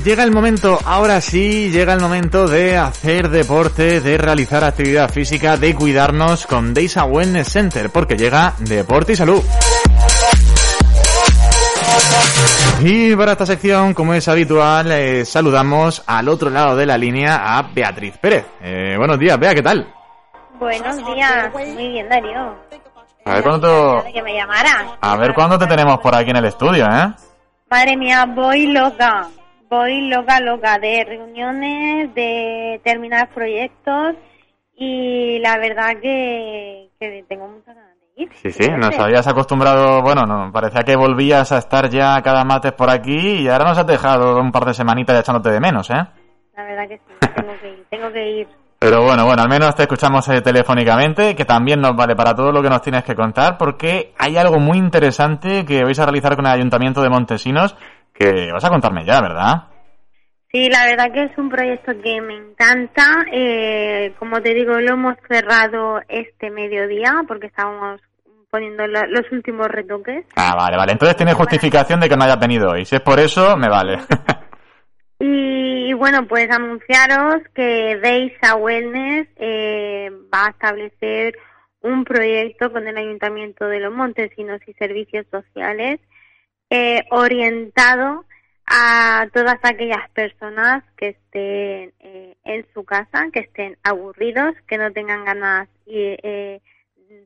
Pues llega el momento, ahora sí, llega el momento de hacer deporte, de realizar actividad física, de cuidarnos con Deisa Wellness Center, porque llega Deporte y Salud. Y para esta sección, como es habitual, eh, saludamos al otro lado de la línea a Beatriz Pérez. Eh, buenos días, Bea, ¿qué tal? Buenos días, muy bien, Darío. A ver cuándo te... que me llamara. A ver cuándo te tenemos por aquí en el estudio, ¿eh? Madre mía, voy loca. Voy loca, loca de reuniones, de terminar proyectos y la verdad que, que tengo muchas ganas de ir. Sí, sí, nos habías acostumbrado, bueno, no, parecía que volvías a estar ya cada martes por aquí y ahora nos has dejado un par de semanitas echándote de menos, ¿eh? La verdad que sí, tengo que ir, tengo que ir. Pero bueno, bueno, al menos te escuchamos eh, telefónicamente, que también nos vale para todo lo que nos tienes que contar, porque hay algo muy interesante que vais a realizar con el Ayuntamiento de Montesinos, que vas a contarme ya, ¿verdad? Sí, la verdad que es un proyecto que me encanta. Eh, como te digo, lo hemos cerrado este mediodía porque estábamos poniendo los últimos retoques. Ah, vale, vale. Entonces tiene justificación de que no hayas venido hoy. Si es por eso, me vale. Y bueno, pues anunciaros que Deisa Wellness eh, va a establecer un proyecto con el Ayuntamiento de Los Montesinos y Servicios Sociales eh, orientado a todas aquellas personas que estén eh, en su casa, que estén aburridos, que no tengan ganas de,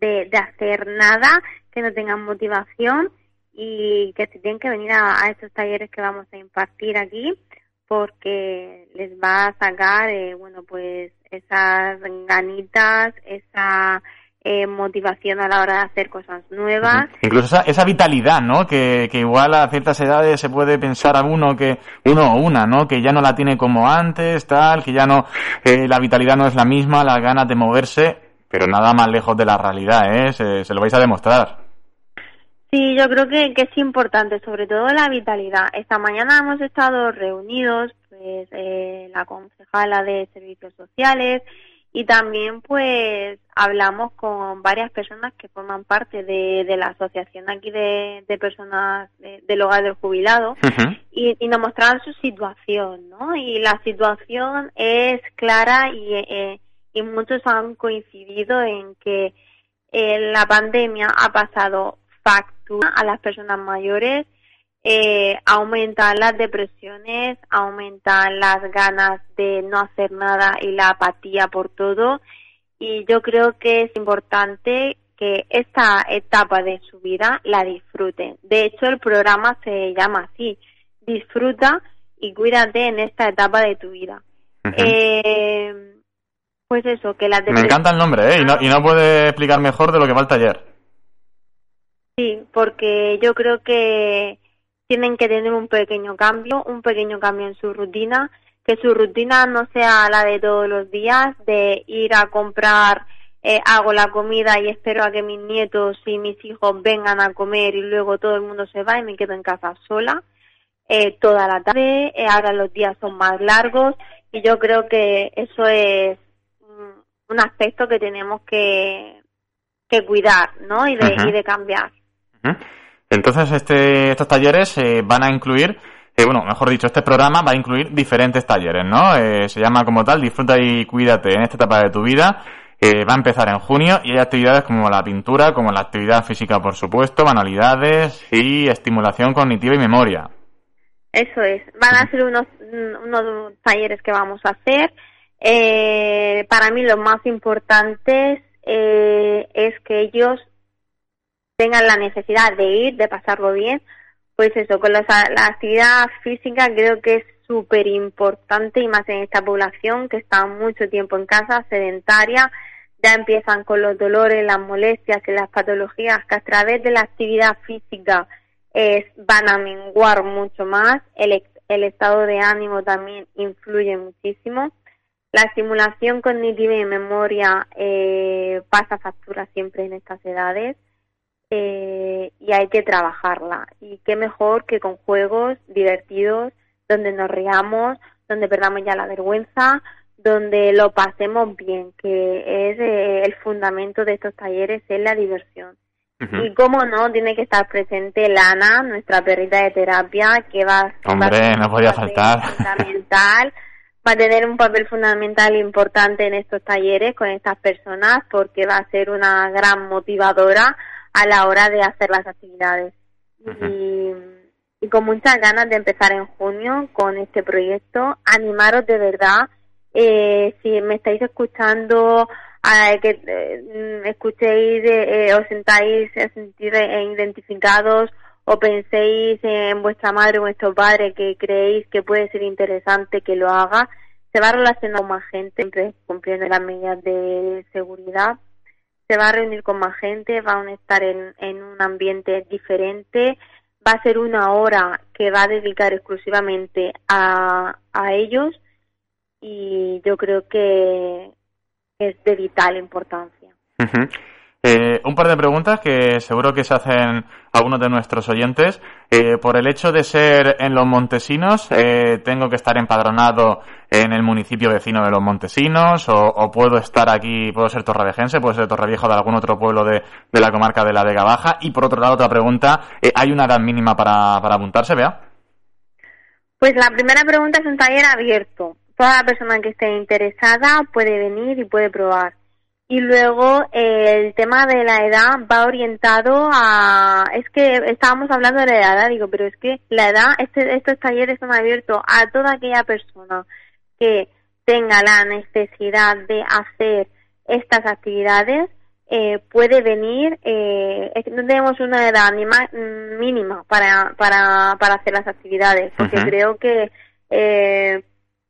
de, hacer nada, que no tengan motivación y que se tienen que venir a, a estos talleres que vamos a impartir aquí porque les va a sacar, eh, bueno, pues esas ganitas, esa eh, motivación a la hora de hacer cosas nuevas. Incluso esa, esa vitalidad, ¿no? Que, que, igual a ciertas edades se puede pensar a uno que, uno o una, ¿no? Que ya no la tiene como antes, tal, que ya no, eh, la vitalidad no es la misma, las ganas de moverse, pero nada más lejos de la realidad, ¿eh? se lo vais a demostrar. Sí, yo creo que, es importante, sobre todo la vitalidad. Esta mañana hemos estado reunidos, pues, eh, la concejala de Servicios Sociales y también, pues, hablamos con varias personas que forman parte de, la asociación aquí de, personas del hogar del jubilado y, nos mostraban su situación, ¿no? Y la situación es clara y, eh, y muchos han coincidido en que eh, la pandemia ha pasado factura a las personas mayores, eh, aumentan las depresiones, aumentan las ganas de no hacer nada y la apatía por todo. Y yo creo que es importante que esta etapa de su vida la disfruten. De hecho, el programa se llama así, disfruta y cuídate en esta etapa de tu vida. eh, pues eso, que la Me encanta el nombre, ¿eh? Y no, y no puede explicar mejor de lo que va el taller. Sí, porque yo creo que tienen que tener un pequeño cambio, un pequeño cambio en su rutina, que su rutina no sea la de todos los días, de ir a comprar, eh, hago la comida y espero a que mis nietos y mis hijos vengan a comer y luego todo el mundo se va y me quedo en casa sola eh, toda la tarde. Eh, ahora los días son más largos y yo creo que eso es un aspecto que tenemos que, que cuidar, ¿no? Y de, y de cambiar. Entonces, este, estos talleres eh, van a incluir, eh, bueno, mejor dicho, este programa va a incluir diferentes talleres, ¿no? Eh, se llama como tal Disfruta y Cuídate en esta etapa de tu vida. va a empezar en junio y hay actividades como la pintura, como la actividad física, por supuesto, manualidades y estimulación cognitiva y memoria. Eso es. Van a ser unos, unos talleres que vamos a hacer. para mí lo más importante es que ellos tengan la necesidad de ir, de pasarlo bien, pues eso, con la, actividad física creo que es súper importante y más en esta población que está mucho tiempo en casa, sedentaria, ya empiezan con los dolores, las molestias y las patologías que a través de la actividad física es, van a menguar mucho más, el, el estado de ánimo también influye muchísimo. La estimulación cognitiva y memoria eh, pasa factura siempre en estas edades eh, y hay que trabajarla. Y qué mejor que con juegos divertidos, donde nos riamos, donde perdamos ya la vergüenza, donde lo pasemos bien, que es eh, el fundamento de estos talleres, es la diversión. Y cómo no, tiene que estar presente Lana, nuestra perrita de terapia, que va, Hombre, no podía faltar. fundamental, va a tener un papel fundamental e importante en estos talleres con estas personas porque va a ser una gran motivadora a la hora de hacer las actividades. y, y con muchas ganas de empezar en junio con este proyecto, animaros de verdad, eh, si me estáis escuchando que eh, escuchéis, eh, os sentáis a sentir identificados o penséis en vuestra madre o vuestro padre que creéis que puede ser interesante que lo haga, se va a relacionar con más gente, siempre cumpliendo las medidas de seguridad, se va a reunir con más gente, van a estar en, en un ambiente diferente, va a ser una hora que va a dedicar exclusivamente a, a ellos y yo creo que, es de vital importancia. Eh, un par de preguntas que seguro que se hacen algunos de nuestros oyentes. Eh, por el hecho de ser en los Montesinos, eh, ¿tengo que estar empadronado en el municipio vecino de los Montesinos? O, puedo estar aquí, puedo ser torrevejense, puedo ser torreviejo de algún otro pueblo de, la comarca de la Vega Baja? Y por otro lado, otra pregunta, ¿hay una edad mínima para, para apuntarse, Vea? Pues la primera pregunta es un taller abierto toda la persona que esté interesada puede venir y puede probar. Y luego eh, el tema de la edad va orientado a... Es que estábamos hablando de la edad, digo, pero es que la edad, este, estos talleres son abiertos a toda aquella persona que tenga la necesidad de hacer estas actividades, eh, puede venir, eh, no tenemos una edad ni más, mínima para, para, para hacer las actividades, porque creo que eh,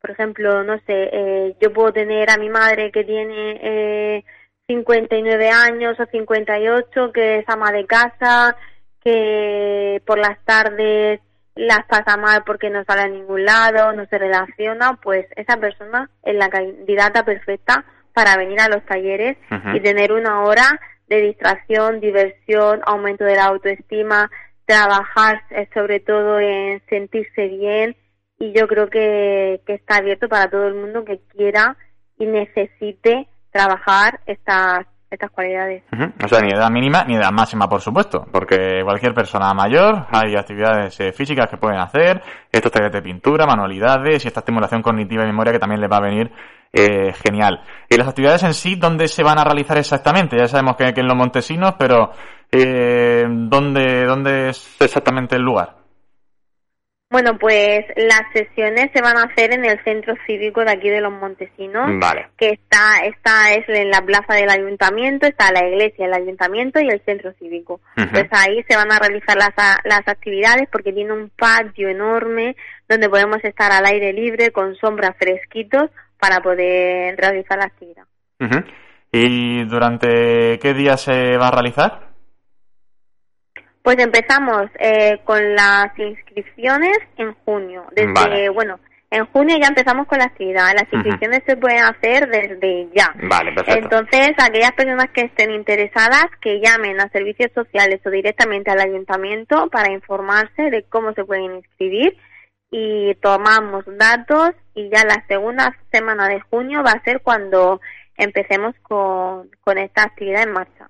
por ejemplo, no sé, eh, yo puedo tener a mi madre que tiene eh, 59 años o 58, que es ama de casa, que por las tardes las pasa mal porque no sale a ningún lado, no se relaciona, pues esa persona es la candidata perfecta para venir a los talleres y tener una hora de distracción, diversión, aumento de la autoestima, trabajar eh, sobre todo en sentirse bien, y yo creo que, está abierto para todo el mundo que quiera y necesite trabajar estas estas cualidades. O sea, ni edad mínima ni edad máxima, por supuesto, porque cualquier persona mayor, hay actividades eh, físicas que pueden hacer, estos talleres de pintura, manualidades y esta estimulación cognitiva y memoria que también les va a venir eh, genial. ¿Y las actividades en sí, dónde se van a realizar exactamente? Ya sabemos que, que en los Montesinos, pero eh, ¿dónde, ¿dónde es exactamente el lugar? Bueno, pues las sesiones se van a hacer en el centro cívico de aquí de los Montesinos, que está, está es en la plaza del ayuntamiento, está la iglesia, el ayuntamiento y el centro cívico. Pues ahí se van a realizar las, las actividades porque tiene un patio enorme donde podemos estar al aire libre con sombras fresquitos para poder realizar la actividad. ¿Y durante qué día se va a realizar? Pues empezamos eh, con las inscripciones en junio. Desde, bueno, en junio ya empezamos con la actividad. Las inscripciones se pueden hacer desde ya. Vale, perfecto. Entonces, aquellas personas que estén interesadas, que llamen a servicios sociales o directamente al ayuntamiento para informarse de cómo se pueden inscribir y tomamos datos y ya la segunda semana de junio va a ser cuando empecemos con, con esta actividad en marcha.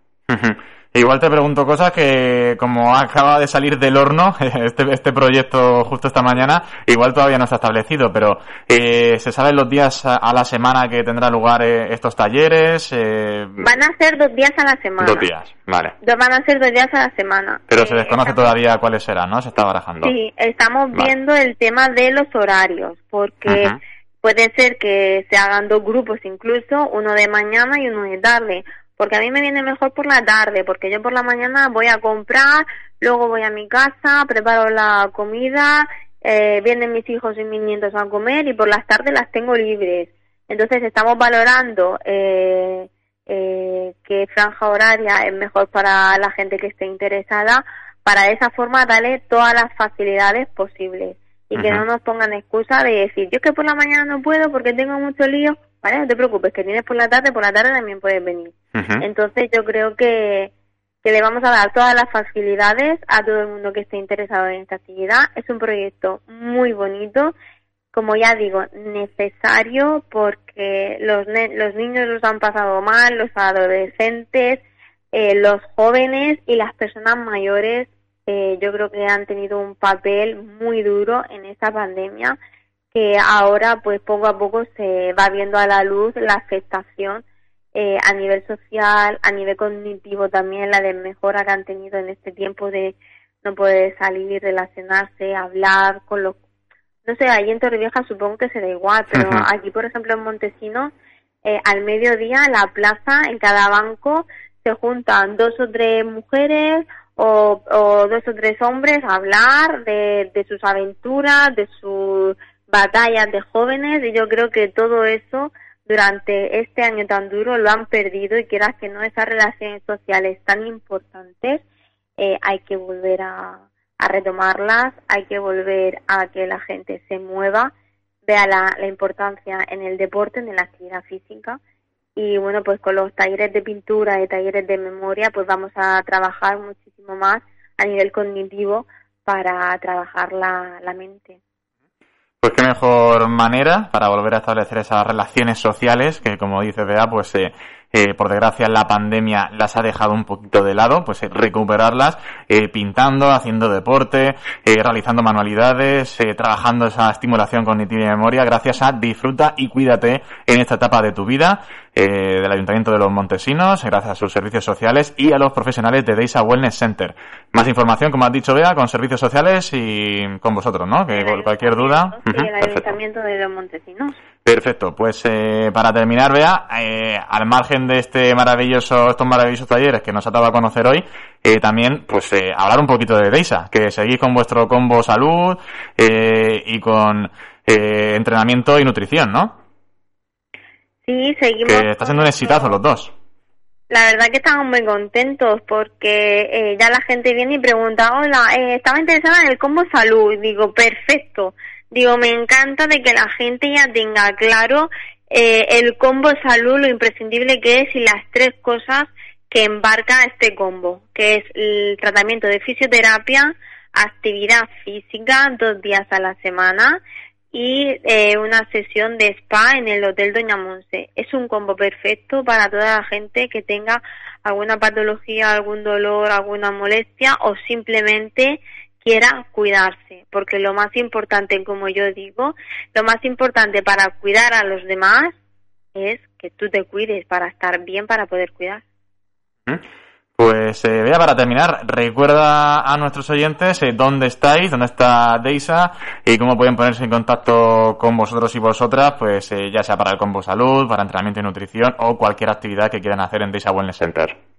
Igual te pregunto cosas que, como acaba de salir del horno este, este proyecto justo esta mañana, igual todavía no se ha establecido, pero eh, ¿se saben los días a, la semana que tendrá lugar eh, estos talleres? Eh, van a ser dos días a la semana. Dos días, vale. Van a ser dos días a la semana. Pero se desconoce todavía cuáles serán, ¿no? Se está barajando. Sí, estamos viendo el tema de los horarios, porque puede ser que se hagan dos grupos incluso, uno de mañana y uno de tarde porque a mí me viene mejor por la tarde, porque yo por la mañana voy a comprar, luego voy a mi casa, preparo la comida, eh, vienen mis hijos y mis nietos a comer y por las tardes las tengo libres. Entonces estamos valorando eh, eh, qué franja horaria es mejor para la gente que esté interesada, para de esa forma darle todas las facilidades posibles y que no nos pongan excusa de decir yo es que por la mañana no puedo porque tengo mucho lío ¿vale? No te preocupes, que tienes por la tarde, por la tarde también puedes venir. Entonces yo creo que, que le vamos a dar todas las facilidades a todo el mundo que esté interesado en esta actividad. Es un proyecto muy bonito, como ya digo, necesario porque los, los niños los han pasado mal, los adolescentes, eh, los jóvenes y las personas mayores eh, yo creo que han tenido un papel muy duro en esta pandemia que ahora pues poco a poco se va viendo a la luz la afectación eh, a nivel social, a nivel cognitivo también, la desmejora que han tenido en este tiempo de no poder salir, relacionarse, hablar con los... No sé, ahí en Torrevieja supongo que se da igual, pero aquí, por ejemplo, en Montesinos, eh, al mediodía, en la plaza, en cada banco, se juntan dos o tres mujeres o, o dos o tres hombres a hablar de, de sus aventuras, de sus batallas de jóvenes, y yo creo que todo eso durante este año tan duro lo han perdido y quieras que no esas relaciones sociales tan importantes eh, hay que volver a, retomarlas, hay que volver a que la gente se mueva, vea la, la importancia en el deporte, en la actividad física y bueno pues con los talleres de pintura y talleres de memoria pues vamos a trabajar muchísimo más a nivel cognitivo para trabajar la, la mente. Pues qué mejor manera para volver a establecer esas relaciones sociales que, como dice Bea, pues eh, eh, por desgracia la pandemia las ha dejado un poquito de lado, pues eh, recuperarlas eh, pintando, haciendo deporte, eh, realizando manualidades, eh, trabajando esa estimulación cognitiva y memoria gracias a Disfruta y Cuídate en esta etapa de tu vida del Ayuntamiento de los Montesinos, gracias a sus servicios sociales y a los profesionales de Deisa Wellness Center. Más información, como has dicho, Bea, con servicios sociales y con vosotros, ¿no? Que cualquier duda. Sí, el Ayuntamiento de los Montesinos. Perfecto, pues eh, para terminar, vea, eh, al margen de este maravilloso, estos maravillosos talleres que nos ha dado a conocer hoy, eh, también, pues eh, hablar un poquito de Deisa, que seguís con vuestro combo salud eh, y con entrenamiento y nutrición, ¿no? Sí, seguimos. Que está siendo un exitazo los dos. La verdad que estamos muy contentos porque ya la gente viene y pregunta, hola, eh, estaba interesada en el combo salud. Digo, perfecto Digo, me encanta de que la gente ya tenga claro eh, el combo salud, lo imprescindible que es y las tres cosas que embarca este combo, que es el tratamiento de fisioterapia, actividad física dos días a la semana y eh, una sesión de spa en el Hotel Doña Monse. Es un combo perfecto para toda la gente que tenga alguna patología, algún dolor, alguna molestia o simplemente quiera cuidarse, porque lo más importante, como yo digo, lo más importante para cuidar a los demás es que tú te cuides para estar bien, para poder cuidar. Pues eh, para terminar, recuerda a nuestros oyentes eh, dónde estáis, dónde está Deisa y cómo pueden ponerse en contacto con vosotros y vosotras, pues eh, ya sea para el combo salud, para entrenamiento y nutrición o cualquier actividad que quieran hacer en Deisa Wellness Center.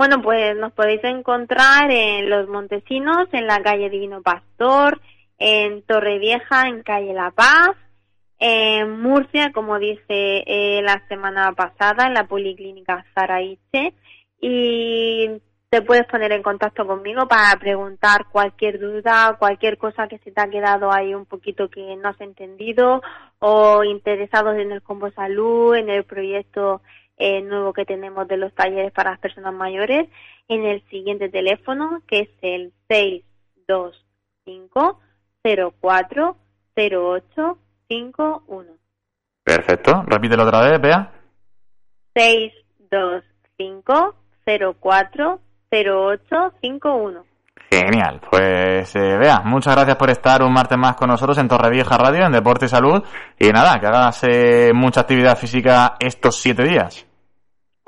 Bueno, pues nos podéis encontrar en Los Montesinos, en la calle Divino Pastor, en Torrevieja, en calle La Paz, en Murcia, como dice eh, la semana pasada, en la Policlínica Zaraiche, y te puedes poner en contacto conmigo para preguntar cualquier duda, cualquier cosa que se te ha quedado ahí un poquito que no has entendido o interesados en el Combo Salud, en el proyecto eh, nuevo que tenemos de los talleres para las personas mayores en el siguiente teléfono que es el 625 04 0851. Perfecto, repítelo otra vez, vea. 625 04 0851. Genial, pues eh, vea, muchas gracias por estar un martes más con nosotros en Torrevieja Radio, en Deporte y Salud. Y nada, que hagas eh, mucha actividad física estos siete días.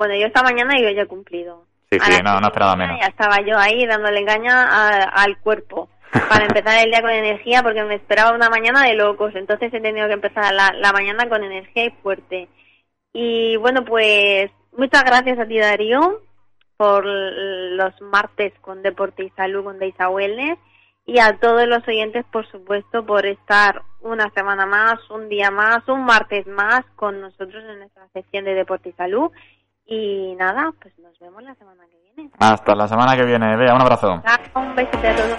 Bueno, yo esta mañana yo ya he cumplido. Sí, sí, no, no esperaba menos. Ya estaba yo ahí dándole engaña al cuerpo para empezar el día con energía porque me esperaba una mañana de locos. Entonces he tenido que empezar la, la mañana con energía y fuerte. Y bueno, pues muchas gracias a ti, Darío, por los martes con Deporte y Salud con Deisa Wellness y a todos los oyentes, por supuesto, por estar una semana más, un día más, un martes más con nosotros en nuestra sección de Deporte y Salud y nada, pues nos vemos la semana que viene. Hasta la semana que viene. Vea, un abrazo. Un besito a todos.